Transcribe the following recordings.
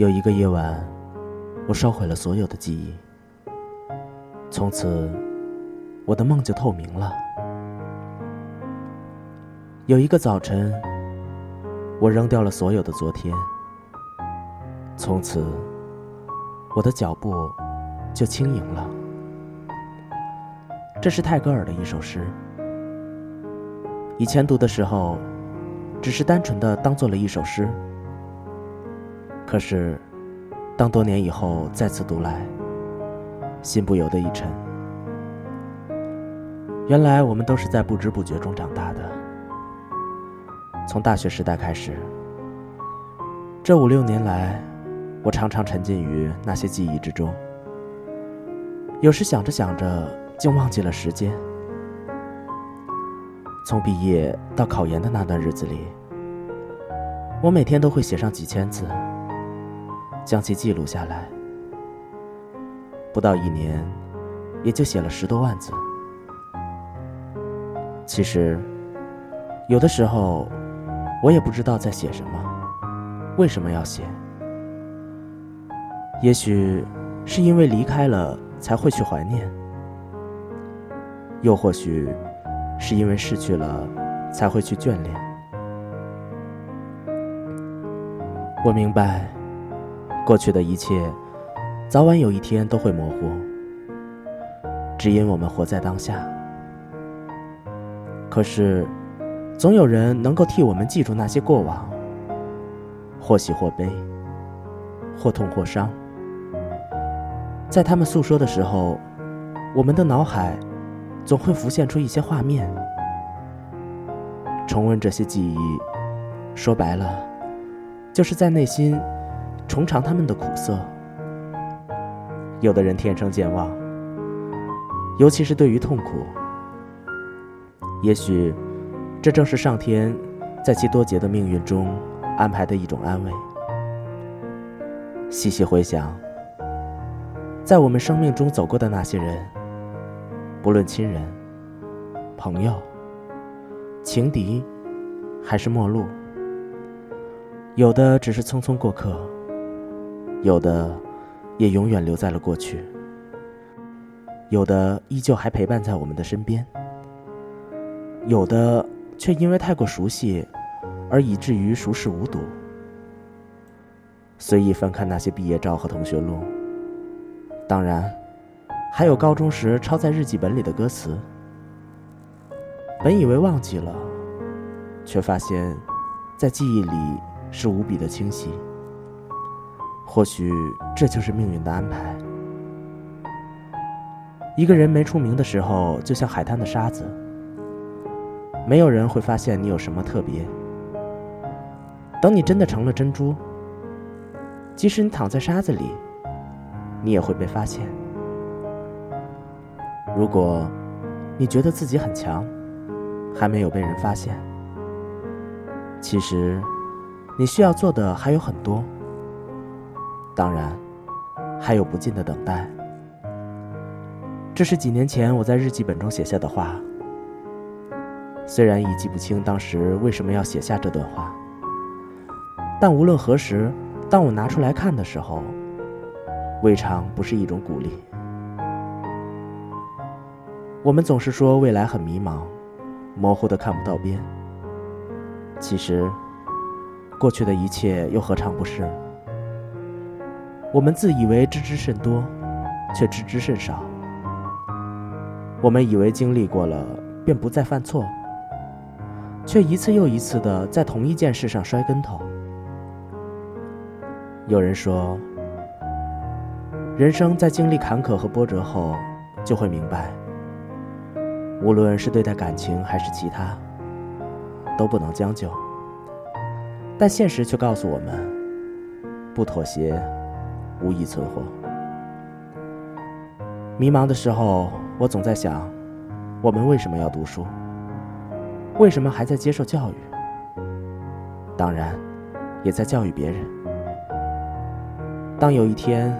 有一个夜晚，我烧毁了所有的记忆，从此我的梦就透明了。有一个早晨，我扔掉了所有的昨天，从此我的脚步就轻盈了。这是泰戈尔的一首诗，以前读的时候，只是单纯的当做了一首诗。可是，当多年以后再次读来，心不由得一沉。原来我们都是在不知不觉中长大的。从大学时代开始，这五六年来，我常常沉浸于那些记忆之中。有时想着想着，竟忘记了时间。从毕业到考研的那段日子里，我每天都会写上几千字。将其记录下来，不到一年，也就写了十多万字。其实，有的时候，我也不知道在写什么，为什么要写？也许是因为离开了才会去怀念，又或许是因为失去了才会去眷恋。我明白。过去的一切，早晚有一天都会模糊，只因我们活在当下。可是，总有人能够替我们记住那些过往，或喜或悲，或痛或伤。在他们诉说的时候，我们的脑海总会浮现出一些画面。重温这些记忆，说白了，就是在内心。重尝他们的苦涩。有的人天生健忘，尤其是对于痛苦。也许，这正是上天在其多劫的命运中安排的一种安慰。细细回想，在我们生命中走过的那些人，不论亲人、朋友、情敌，还是陌路，有的只是匆匆过客。有的，也永远留在了过去；有的依旧还陪伴在我们的身边；有的却因为太过熟悉，而以至于熟视无睹。随意翻看那些毕业照和同学录，当然，还有高中时抄在日记本里的歌词。本以为忘记了，却发现，在记忆里是无比的清晰。或许这就是命运的安排。一个人没出名的时候，就像海滩的沙子，没有人会发现你有什么特别。等你真的成了珍珠，即使你躺在沙子里，你也会被发现。如果你觉得自己很强，还没有被人发现，其实你需要做的还有很多。当然，还有不尽的等待。这是几年前我在日记本中写下的话。虽然已记不清当时为什么要写下这段话，但无论何时，当我拿出来看的时候，未尝不是一种鼓励。我们总是说未来很迷茫，模糊的看不到边。其实，过去的一切又何尝不是？我们自以为知之甚多，却知之甚少。我们以为经历过了便不再犯错，却一次又一次的在同一件事上摔跟头。有人说，人生在经历坎坷和波折后，就会明白，无论是对待感情还是其他，都不能将就。但现实却告诉我们，不妥协。无意存活。迷茫的时候，我总在想：我们为什么要读书？为什么还在接受教育？当然，也在教育别人。当有一天，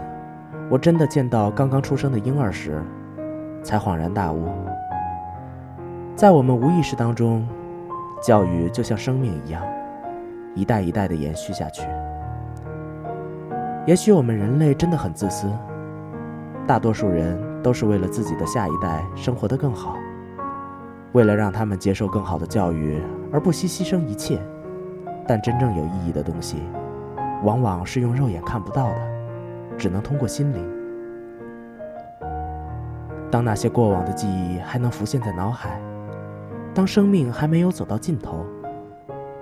我真的见到刚刚出生的婴儿时，才恍然大悟：在我们无意识当中，教育就像生命一样，一代一代的延续下去。也许我们人类真的很自私，大多数人都是为了自己的下一代生活得更好，为了让他们接受更好的教育而不惜牺牲一切。但真正有意义的东西，往往是用肉眼看不到的，只能通过心灵。当那些过往的记忆还能浮现在脑海，当生命还没有走到尽头，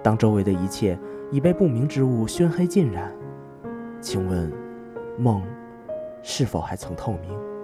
当周围的一切已被不明之物熏黑浸染，请问，梦是否还曾透明？